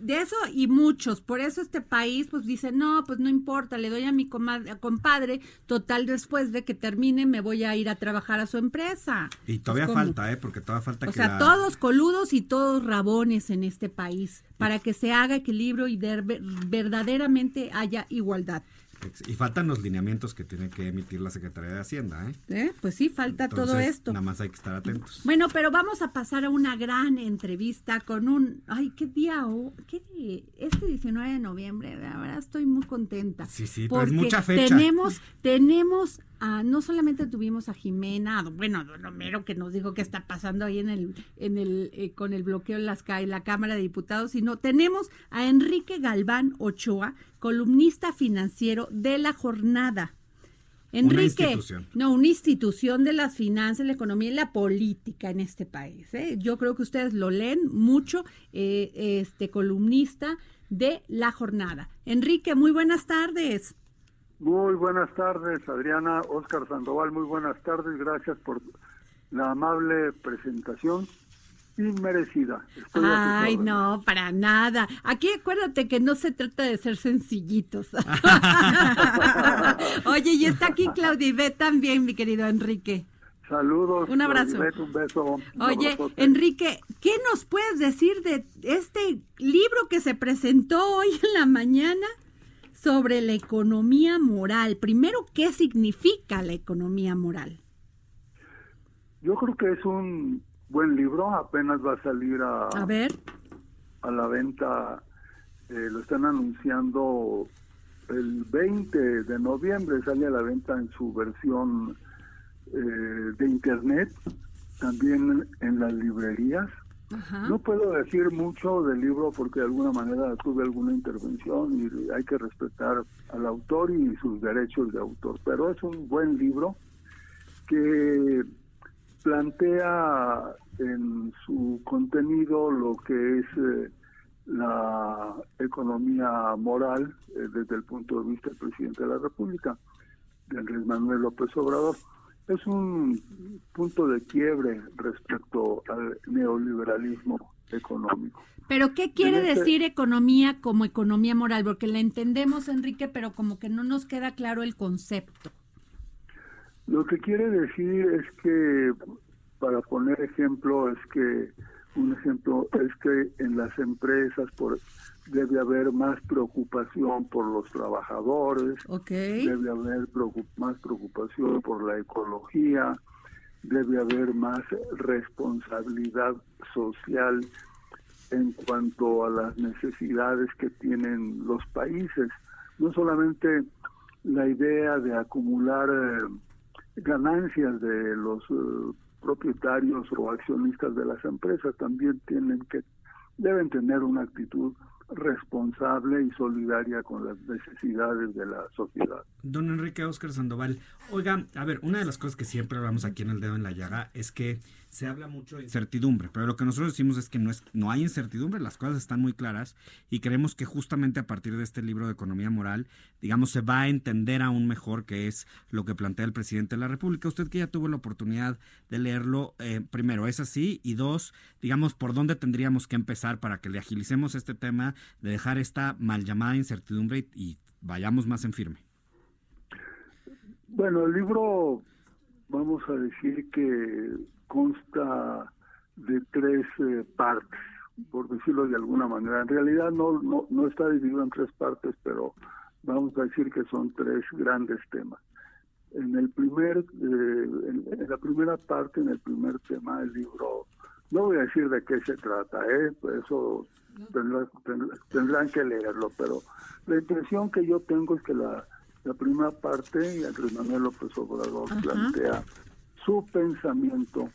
De eso y muchos. Por eso este país pues dice, no, pues no importa, le doy a mi comadre- a compadre, total después de que termine me voy a ir a trabajar a su empresa. Y todavía Pues, ¿cómo? falta, ¿eh? Porque todavía falta O que sea, la- todos coludos y todos rabones en este país para que se haga equilibrio y de- verdaderamente haya igualdad. Y faltan los lineamientos que tiene que emitir la Secretaría de Hacienda, ¿eh? ¿eh? Pues sí, falta todo esto. Nada más hay que estar atentos. Bueno, pero vamos a pasar a una gran entrevista con un, ay, qué día, oh, qué día? este 19 de noviembre, la verdad estoy muy contenta. Sí, sí, pues porque mucha fecha. Tenemos, tenemos, a, no solamente tuvimos a Jimena, bueno, a don Homero que nos dijo qué está pasando ahí en el, en el, eh, con el bloqueo en las en la Cámara de Diputados, sino tenemos a Enrique Galván Ochoa, columnista financiero de la jornada. Enrique, institución. no, una institución de las finanzas, la economía y la política en este país. ¿eh? Yo creo que ustedes lo leen mucho, eh, este columnista de la jornada. Enrique, muy buenas tardes. Muy buenas tardes, Adriana, Oscar Sandoval, muy buenas tardes, gracias por la amable presentación inmerecida. Estoy Ay, no, para nada. Aquí acuérdate que no se trata de ser sencillitos. (laughs) Oye, y está aquí Claudia Ivette también, mi querido Enrique. Saludos. Un abrazo. Un beso. un Oye. Enrique, ¿qué nos puedes decir de este libro que se presentó hoy en la mañana sobre la economía moral? Primero, ¿qué significa la economía moral? Yo creo que es un buen libro, apenas va a salir a, A ver, a la venta, eh, lo están anunciando el 20 de noviembre, sale a la venta en su versión eh, de internet, también en las librerías. No puedo decir mucho del libro porque de alguna manera tuve alguna intervención y hay que respetar al autor y sus derechos de autor, pero es un buen libro que plantea en su contenido lo que es eh, la economía moral eh, desde el punto de vista del presidente de la República, de Andrés Manuel López Obrador. Es un punto de quiebre respecto al neoliberalismo económico. Pero ¿qué quiere este decir economía como economía moral? Porque la entendemos, Enrique, pero como que no nos queda claro el concepto. Lo que quiere decir es que, para poner ejemplo, es que un ejemplo es que en las empresas por, debe haber más preocupación por los trabajadores, debe haber más preocupación por la ecología, debe haber más responsabilidad social en cuanto a las necesidades que tienen los países. No solamente la idea de acumular eh, ganancias de los eh, propietarios o accionistas de las empresas también tienen que deben tener una actitud responsable y solidaria con las necesidades de la sociedad. Don Enrique Oscar Sandoval, oiga, a ver, una de las cosas que siempre hablamos aquí en el dedo en la llaga es que se habla mucho de incertidumbre, pero lo que nosotros decimos es que no, es, no hay incertidumbre, las cosas están muy claras y creemos que justamente a partir de este libro de economía moral, digamos, se va a entender aún mejor qué es lo que plantea el presidente de la República. Usted que ya tuvo la oportunidad de leerlo, eh, primero, ¿es así? Y dos, digamos, ¿por dónde tendríamos que empezar para que le agilicemos este tema de dejar esta mal llamada incertidumbre y, y vayamos más en firme? Bueno, el libro, vamos a decir que consta de tres eh, partes, por decirlo de alguna manera. En realidad no, no, no está dividido en tres partes, pero vamos a decir que son tres grandes temas. En el primer, eh, en, la primera parte, en el primer tema del libro, no voy a decir de qué se trata, ¿eh? eso tendrán que leerlo, pero la impresión que yo tengo es que la, la primera parte, y Andrés Manuel López Obrador plantea su pensamiento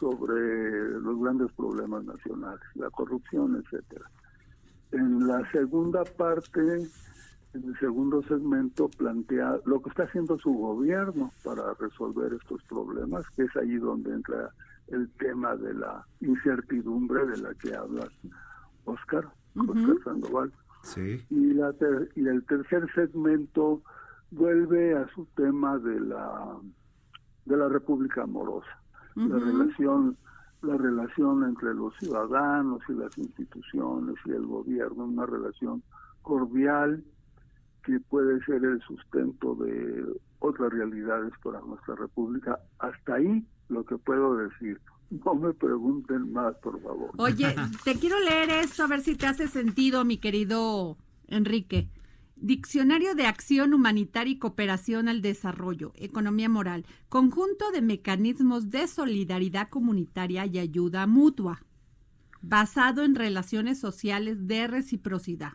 sobre los grandes problemas nacionales, la corrupción, etcétera. En la segunda parte, en el segundo segmento, plantea lo que está haciendo su gobierno para resolver estos problemas, que es ahí donde entra el tema de la incertidumbre de la que hablas, Oscar, Oscar Sandoval. Sí. Y, la y el tercer segmento vuelve a su tema de la de la República Amorosa, la relación la relación entre los ciudadanos y las instituciones y el gobierno, una relación cordial que puede ser el sustento de otras realidades para nuestra república. Hasta ahí lo que puedo decir. No me pregunten más, por favor. Oye, (laughs) te quiero leer esto a ver si te hace sentido, mi querido Enrique. Diccionario de Acción Humanitaria y Cooperación al Desarrollo, Economía Moral, conjunto de mecanismos de solidaridad comunitaria y ayuda mutua, basado en relaciones sociales de reciprocidad,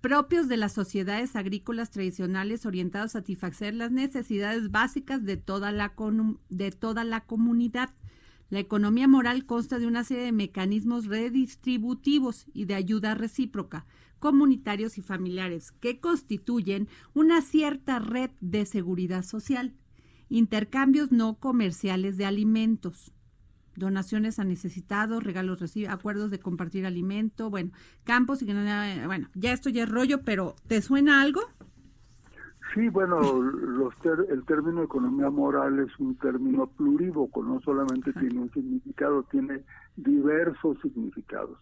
propios de las sociedades agrícolas tradicionales orientados a satisfacer las necesidades básicas de toda la, de toda la comunidad. La economía moral consta de una serie de mecanismos redistributivos y de ayuda recíproca, comunitarios y familiares, que constituyen una cierta red de seguridad social, intercambios no comerciales de alimentos, donaciones a necesitados, regalos recibidos, acuerdos de compartir alimento, bueno, campos y bueno, ya esto ya es rollo, pero ¿te suena algo? Sí, bueno, los el término economía moral es un término plurívoco, no solamente tiene un significado, tiene diversos significados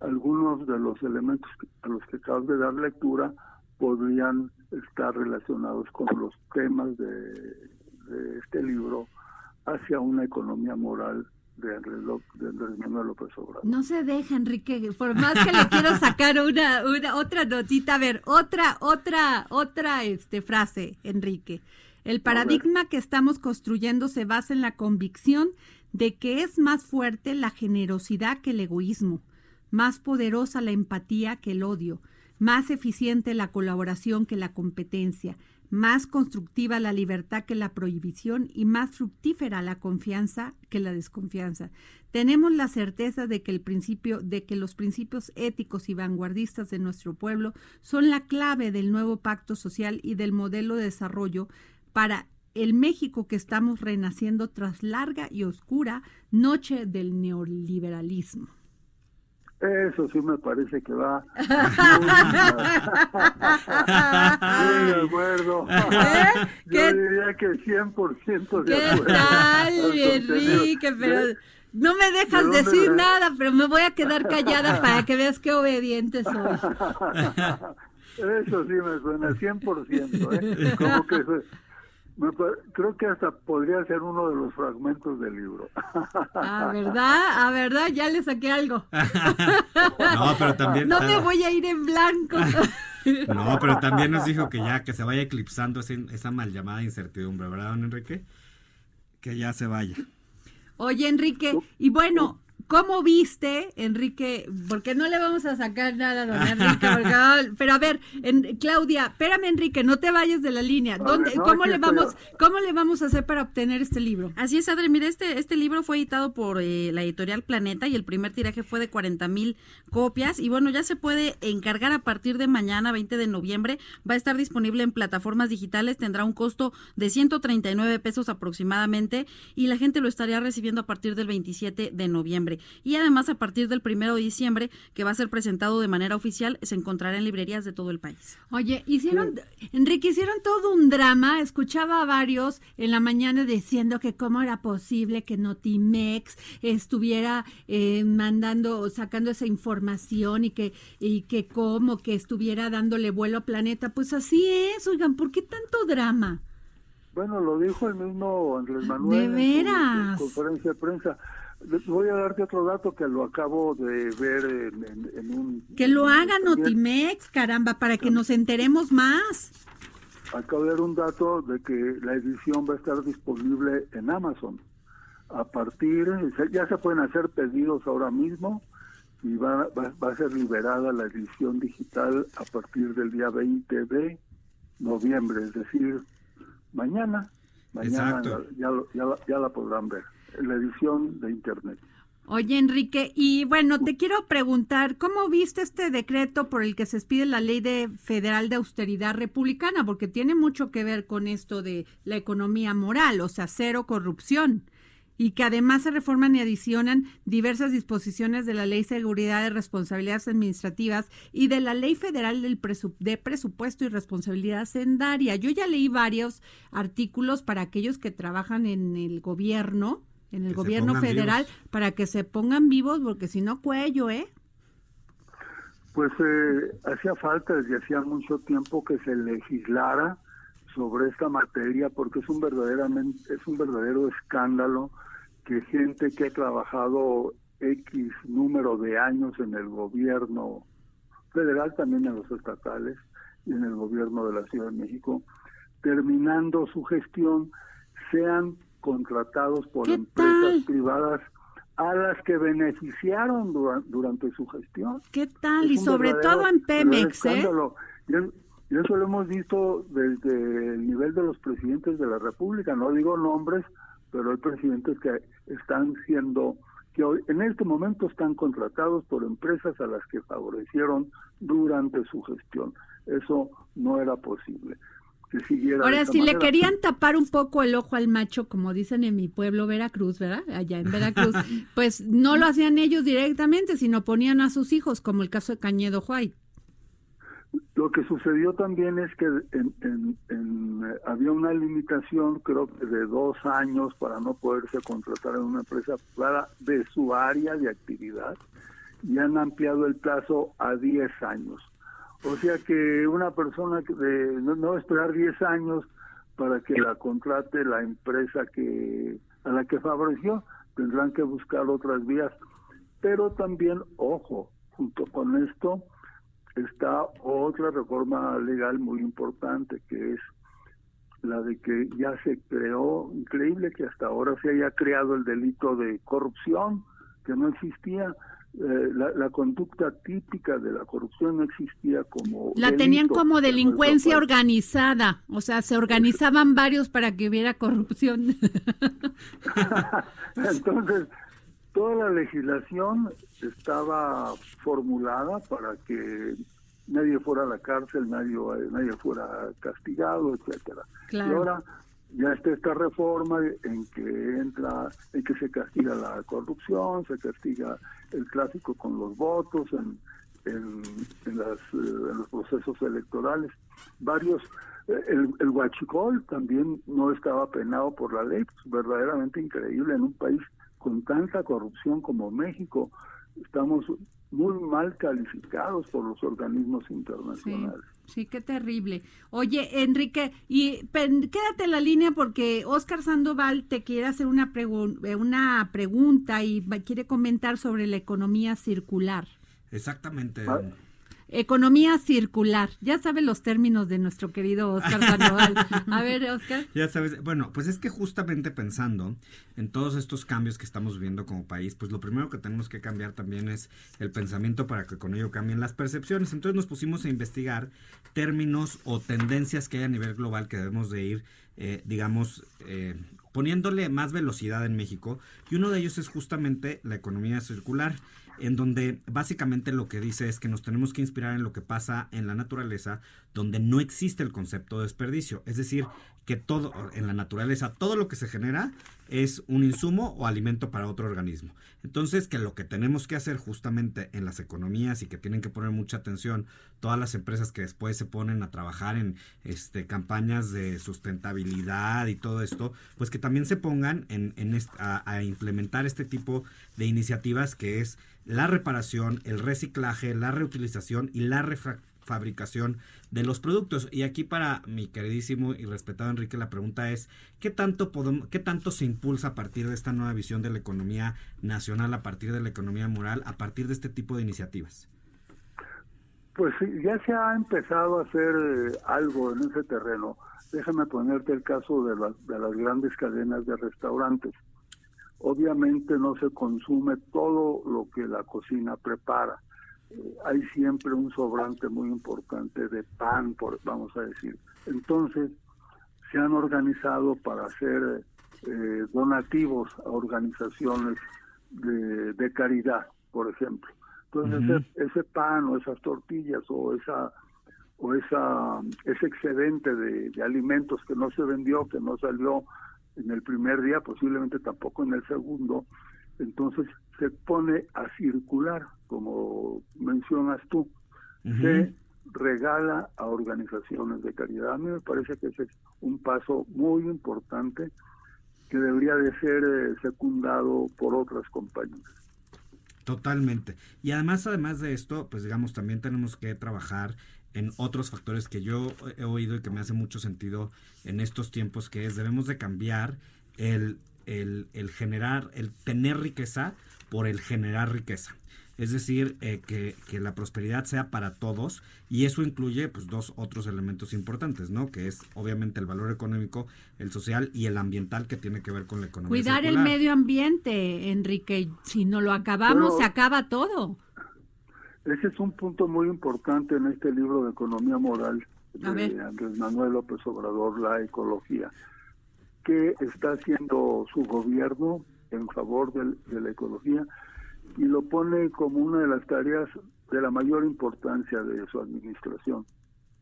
algunos de los elementos a los que acabas de dar lectura podrían estar relacionados con los temas de, este libro hacia una economía moral de Andrés, Manuel López Obrador. No se deja, Enrique, por más que le quiero sacar una, una otra notita, a ver, otra, otra, otra este, frase, Enrique. El paradigma que estamos construyendo se basa en la convicción de que es más fuerte la generosidad que el egoísmo más poderosa la empatía que el odio, más eficiente la colaboración que la competencia, más constructiva la libertad que la prohibición y más fructífera la confianza que la desconfianza. Tenemos la certeza de que el principio de que los principios éticos y vanguardistas de nuestro pueblo son la clave del nuevo pacto social y del modelo de desarrollo para el México que estamos renaciendo tras larga y oscura noche del neoliberalismo. Eso sí me parece que va. (laughs) Muy de acuerdo. ¿Eh? Yo diría que 100% de ¿Qué acuerdo. tal, al contenido. Enrique? Pero ¿De- no me dejas ¿de dónde decir nada, pero me voy a quedar callada (laughs) para que veas qué obediente soy. Eso sí me suena 100%. ¿eh? (laughs) Como que creo que hasta podría ser uno de los fragmentos del libro. (laughs) Ah, ¿verdad? Ah, ¿verdad? Ya le saqué algo. (laughs) No, pero también. No me voy a ir en blanco. (laughs) No, pero también nos dijo que ya, que se vaya eclipsando ese- esa mal llamada incertidumbre, ¿verdad, don Enrique? Que ya se vaya. Oye, Enrique, y bueno, ¿cómo viste, Enrique? Porque no le vamos a sacar nada a don Enrique, porque, pero a ver, en- Claudia, espérame, Enrique, no te vayas de la línea. ¿Dónde, ver, no, ¿cómo, le estoy. vamos, ¿Cómo le vamos a hacer para obtener este libro? Así es, Adri. Mira, este, este libro fue editado por eh, la editorial Planeta y el primer tiraje fue de 40 mil copias. Y bueno, ya se puede encargar a partir de mañana, 20 de noviembre. Va a estar disponible en plataformas digitales. Tendrá un costo de 139 pesos aproximadamente. Y la gente lo estaría recibiendo a partir del 27 de noviembre. Y además, a partir del primero de diciembre, que va a ser presentado de manera oficial, se encontrará en librerías de todo el país. Oye, hicieron, Enrique, hicieron todo un drama. Escuchaba a varios en la mañana diciendo que cómo era posible que Notimex estuviera eh, mandando, sacando esa información y que, y que cómo que estuviera dándole vuelo a Planeta. Pues así es, oigan, ¿por qué tanto drama? Bueno, lo dijo el mismo Andrés Manuel ¿De veras? en su conferencia de prensa. Les Voy a darte otro dato que lo acabo de ver en, en- en un... Que lo haga Notimex, caramba, para que nos enteremos más. Acabo de ver un dato de que la edición va a estar disponible en Amazon. A partir, ya se pueden hacer pedidos ahora mismo y va, va, va a ser liberada la edición digital a partir del día 20 de noviembre, es decir, mañana. Mañana Exacto. ya, lo- ya, la- ya la podrán ver, la edición de internet. Oye, Enrique, y bueno, te quiero preguntar, ¿cómo viste este decreto por el que se expide la ley de federal de austeridad republicana? Porque tiene mucho que ver con esto de la economía moral, o sea, cero corrupción. Y que además se reforman y adicionan diversas disposiciones de la Ley de Seguridad de Responsabilidades Administrativas y de la Ley Federal del de Presupuesto y Responsabilidad Hacendaria. Yo ya leí varios artículos para aquellos que trabajan en el gobierno, en el gobierno federal, vivos. para que se pongan vivos, porque si no, cuello, ¿eh? Pues eh, hacía falta desde hacía mucho tiempo que se legislara sobre esta materia porque es un verdaderamente es un verdadero escándalo que gente que ha trabajado X número de años en el gobierno federal, también en los estatales y en el gobierno de la Ciudad de México, terminando su gestión, sean contratados por empresas privadas a las que beneficiaron dura- durante su gestión. ¿Qué tal? Es Y sobre todo en Pemex, ¿eh? y eso lo hemos visto desde el nivel de los presidentes de la República. No digo nombres, pero hay presidentes que están siendo, que hoy, en este momento están contratados por empresas a las que favorecieron durante su gestión. Eso no era posible. Siguiera Ahora, si le querían tapar un poco el ojo al macho, como dicen en mi pueblo Veracruz, ¿verdad? Allá en Veracruz, (laughs) pues no lo hacían ellos directamente, sino ponían a sus hijos, como el caso de Cañedo White. Lo que sucedió también es que en- en- en, eh, había una limitación, creo que de dos años para no poderse contratar en una empresa privada de su área de actividad y han ampliado el plazo a 10 años. O sea que una persona de, no, esperar 10 años para que la contrate la empresa que a la que favoreció, tendrán que buscar otras vías. Pero también, ojo, junto con esto, está otra reforma legal muy importante que es la de que ya se creó, increíble que hasta ahora se haya creado el delito de corrupción, que no existía, eh, la, conducta típica de la corrupción no existía como... La tenían como delincuencia organizada, o sea, se organizaban varios para que hubiera corrupción. (laughs) Entonces, toda la legislación estaba formulada para que nadie fuera a la cárcel, nadie, nadie fuera castigado, etcétera. Y ahora ya está esta reforma en que entra, en que se castiga la corrupción, se castiga el clásico con los votos en, en, las, eh, los procesos electorales. Varios, eh, el, el huachicol también no estaba penado por la ley, pues, verdaderamente increíble en un país con tanta corrupción como México. Estamos muy mal calificados por los organismos internacionales. Sí, qué terrible. Oye, Enrique, y quédate en la línea porque Oscar Sandoval te quiere hacer una, eh, una pregunta y quiere comentar sobre la economía circular. Exactamente. Ah, Economía circular. Ya sabes los términos de nuestro querido Oscar Sandoval. A ver, Oscar. (laughs) Ya sabes, bueno, pues es que justamente pensando en todos estos cambios que estamos viviendo como país, pues lo primero que tenemos que cambiar también es el pensamiento para que con ello cambien las percepciones. Entonces nos pusimos a investigar términos o tendencias que hay a nivel global que debemos de ir, eh, digamos, eh, poniéndole más velocidad en México. Y uno de ellos es justamente la economía circular en donde básicamente lo que dice es que nos tenemos que inspirar en lo que pasa en la naturaleza, donde no existe el concepto de desperdicio. Es decir, que todo en la naturaleza, todo lo que se genera es un insumo o alimento para otro organismo. Entonces, que lo que tenemos que hacer justamente en las economías y que tienen que poner mucha atención todas las empresas que después se ponen a trabajar en este, campañas de sustentabilidad y todo esto, pues que también se pongan en, a implementar este tipo de iniciativas que es la reparación, el reciclaje, la reutilización y la refabricación de los productos. Y aquí para mi queridísimo y respetado Enrique, la pregunta es, ¿qué tanto, podemos, ¿qué tanto se impulsa a partir de esta nueva visión de la economía nacional, a partir de la economía moral, a partir de este tipo de iniciativas? Pues ya se ha empezado a hacer eh, algo en ese terreno. Déjame ponerte el caso de, de las grandes cadenas de restaurantes obviamente no se consume todo lo que la cocina prepara. Hay siempre un sobrante muy importante de pan, por, vamos a decir. Entonces, se han organizado para hacer eh, donativos a organizaciones de, caridad, por ejemplo. Entonces, ese, pan o esas tortillas o esa o esa ese excedente de, de alimentos que no se vendió, que no salió en el primer día, posiblemente tampoco en el segundo, entonces se pone a circular, como mencionas tú, se regala a organizaciones de caridad. A mí me parece que ese es un paso muy importante que debería de ser eh, secundado por otras compañías. Totalmente. Y además, además de esto, pues digamos, también tenemos que trabajar en otros factores que yo he oído y que me hace mucho sentido en estos tiempos, que es debemos de cambiar el, el, el generar, el tener riqueza por el generar riqueza. Es decir, eh, que, que, la prosperidad sea para todos y eso incluye pues dos otros elementos importantes, ¿no? Que es obviamente el valor económico, el social y el ambiental que tiene que ver con la economía. Cuidar el medio ambiente, Enrique. Si no lo acabamos, se acaba todo. Ese es un punto muy importante en este libro de Economía Moral de Andrés Manuel López Obrador, La Ecología. ¿Qué está haciendo su gobierno en favor de, la ecología? Y lo pone como una de las tareas de la mayor importancia de su administración.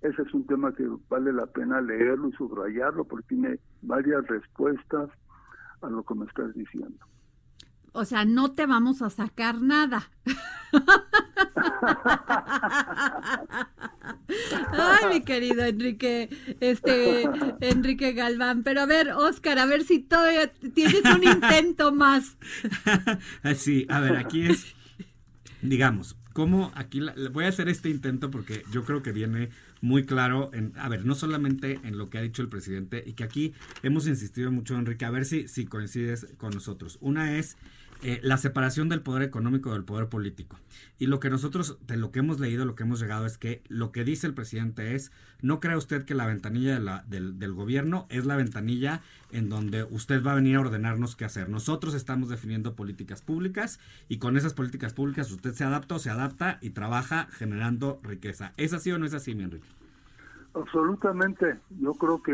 Ese es un tema que vale la pena leerlo y subrayarlo porque tiene varias respuestas a lo que me estás diciendo. O sea, no te vamos a sacar nada. Ay, mi querido Enrique, este, Enrique Galván. Pero a ver, Oscar, a ver si todavía tienes un intento más. (laughs) Sí, a ver, aquí es, digamos, ¿cómo aquí voy a hacer este intento porque yo creo que viene muy claro en, a ver, no solamente en lo que ha dicho el presidente y que aquí hemos insistido mucho, Enrique, a ver si, si coincides con nosotros. Una es eh, la separación del poder económico del poder político. Y lo que nosotros, de lo que hemos leído, lo que hemos llegado es que lo que dice el presidente es, no crea usted que la ventanilla de la, del, gobierno es la ventanilla en donde usted va a venir a ordenarnos qué hacer. Nosotros estamos definiendo políticas públicas y con esas políticas públicas usted se adapta o se adapta y trabaja generando riqueza. ¿Es así o no es así, mi Enrique? Absolutamente. Yo creo que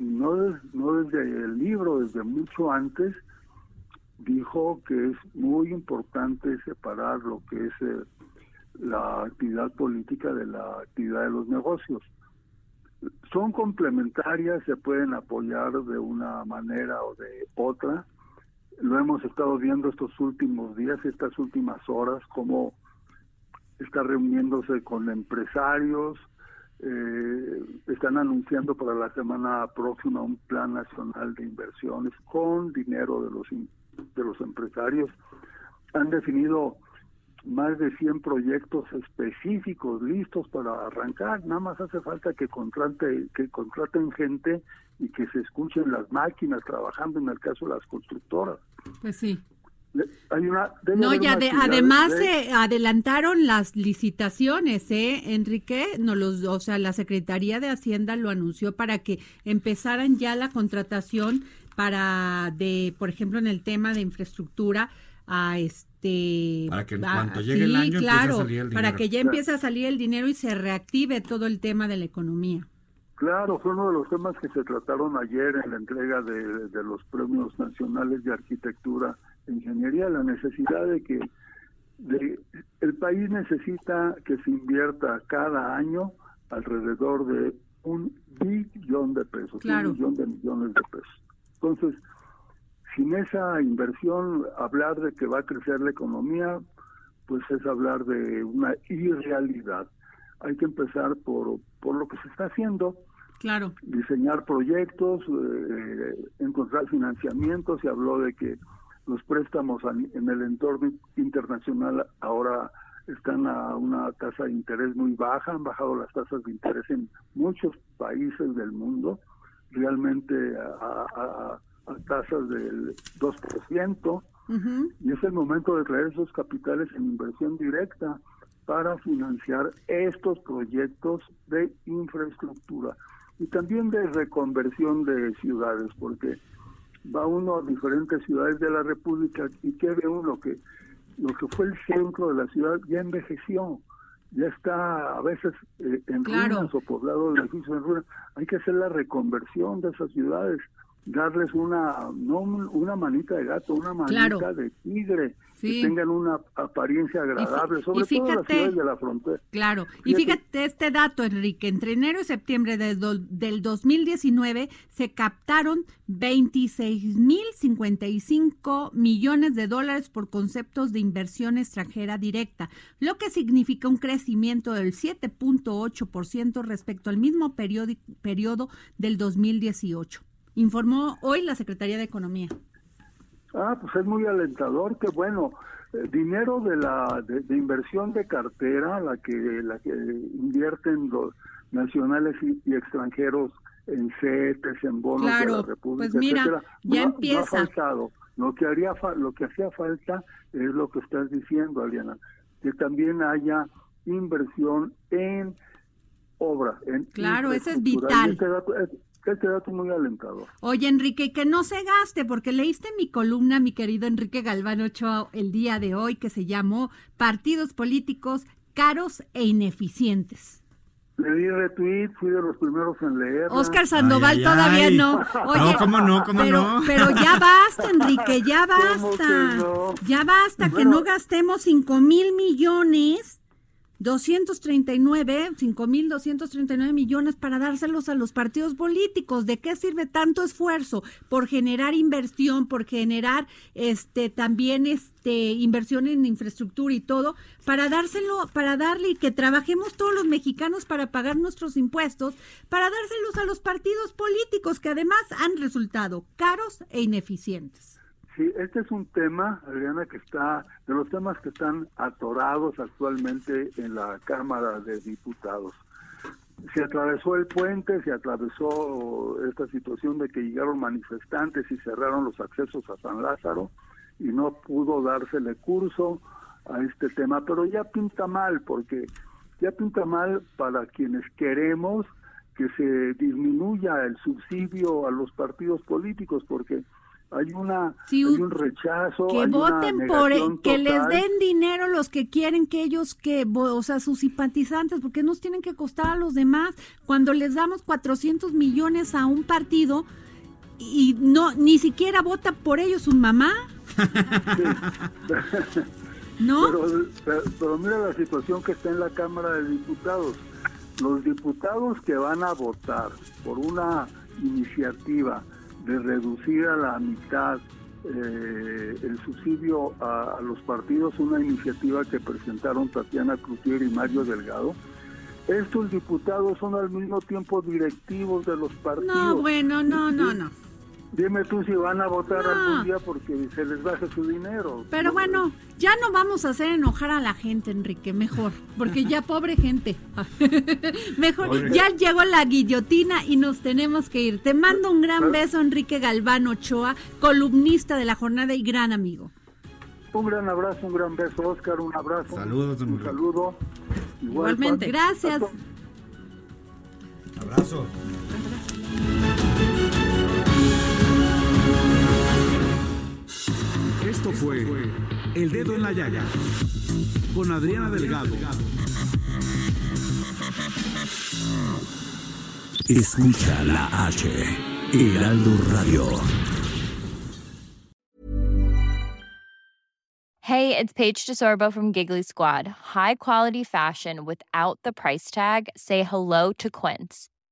no desde el libro, desde mucho antes, dijo que es muy importante separar lo que es eh, la actividad política de la actividad de los negocios. Son complementarias, se pueden apoyar de una manera o de otra. Lo hemos estado viendo estos últimos días, estas últimas horas, cómo está reuniéndose con empresarios, eh, están anunciando para la semana próxima un plan nacional de inversiones con dinero de los de los empresarios. Han definido más de 100 proyectos específicos listos para arrancar. Nada más hace falta que contrate, que contraten gente y que se escuchen las máquinas trabajando en el caso de las constructoras. Pues sí. Hay una, no, ya de, además se adelantaron las licitaciones, ¿eh, Enrique? No los, o sea, la Secretaría de Hacienda lo anunció para que empezaran ya la contratación para, de, por ejemplo, en el tema de infraestructura, a este para que cuando llegue el año claro, a salir el para que ya empiece a salir el dinero y se reactive todo el tema de la economía. Claro, fue uno de los temas que se trataron ayer en la entrega de, de los premios nacionales de arquitectura e ingeniería, la necesidad de que de, el país necesita que se invierta cada año alrededor de un billón de pesos, un millón de millones de pesos. Entonces, sin esa inversión, hablar de que va a crecer la economía, pues es hablar de una irrealidad. Hay que empezar por, por lo que se está haciendo. Claro. Diseñar proyectos, eh, encontrar financiamiento. Se habló de que los préstamos en el entorno internacional ahora están a una tasa de interés muy baja, han bajado las tasas de interés en muchos países del mundo, realmente a, a tasas del 2%, y es el momento de traer esos capitales en inversión directa para financiar estos proyectos de infraestructura y también de reconversión de ciudades, porque va uno a diferentes ciudades de la República y que ve uno que lo que fue el centro de la ciudad ya envejeció, ya está a veces eh, en ruinas o poblado de edificios en ruinas. Hay que hacer la reconversión de esas ciudades darles una no una manita de gato, una manita de tigre, que tengan una apariencia agradable, sobre todo las ciudades de la frontera. Claro, y fíjate. este dato, Enrique, entre enero y septiembre del, del 2019 se captaron 26.055 millones de dólares por conceptos de inversión extranjera directa, lo que significa un crecimiento del 7.8% respecto al mismo periodo, periodo del 2018 informó hoy la Secretaría de Economía. Ah, pues es muy alentador, que bueno, eh, dinero de la de, inversión de cartera, la que la que invierten los nacionales y, extranjeros en CETES, en bonos de la República, pues mira, ya empieza. Lo que haría lo que hacía falta es lo que estás diciendo, Aliana, que también haya inversión en obra, en Claro, eso es vital. Este este dato muy alentador. Oye, Enrique, que no se gaste, porque leíste mi columna, mi querido Enrique Galván Ochoa, el día de hoy, que se llamó Partidos Políticos Caros e Ineficientes. Le di retweet, fui de los primeros en leer. Oscar Sandoval todavía no. Oye, no, ¿cómo no? ¿Cómo pero, no? Pero ya basta, Enrique, ya (laughs) basta. Ya basta, que no gastemos cinco mil millones 239, 5.239 millones para dárselos a los partidos políticos. ¿De qué sirve tanto esfuerzo por generar inversión, por generar este también este inversión en infraestructura y todo para dárselo, para darle y que trabajemos todos los mexicanos para pagar nuestros impuestos, para dárselos a los partidos políticos que además han resultado caros e ineficientes? Sí, este es un tema, Adriana, que está, de los temas que están atorados actualmente en la Cámara de Diputados. Se atravesó el puente, se atravesó esta situación de que llegaron manifestantes y cerraron los accesos a San Lázaro, y no pudo dársele curso a este tema, pero ya pinta mal porque ya pinta mal para quienes queremos que se disminuya el subsidio a los partidos políticos porque hay una hay un rechazo que voten por que les den dinero los que quieren que ellos que o sea sus simpatizantes porque nos tienen que costar a los demás cuando les damos 400 millones a un partido y no ni siquiera vota por ellos su mamá ¿No? pero, mira la situación que está en la Cámara de Diputados. Los diputados que van a votar por una iniciativa de reducir a la mitad eh, el subsidio a, los partidos, una iniciativa que presentaron Tatiana Cloutier y Mario Delgado, estos diputados son al mismo tiempo directivos de los partidos. No, bueno, no, no, no. Dime tú si van a votar algún día porque se les baja su dinero. Pero bueno, ya no vamos a hacer enojar a la gente, Enrique, mejor, porque ya (laughs) pobre gente. (laughs) mejor, ya llegó la guillotina y nos tenemos que ir. Te mando un gran beso, Enrique Galván Ochoa, columnista de la jornada y gran amigo. Un gran abrazo, un gran beso, Oscar, un abrazo. Saludos, un saludo. Igualmente. Gracias. Abrazo. Esto fue El Dedo en la Yaya con Adriana Delgado. Escucha la H, Heraldo Radio. Hey, it's Paige DeSorbo from Giggly Squad. High quality fashion without the price tag. Say hello to Quince.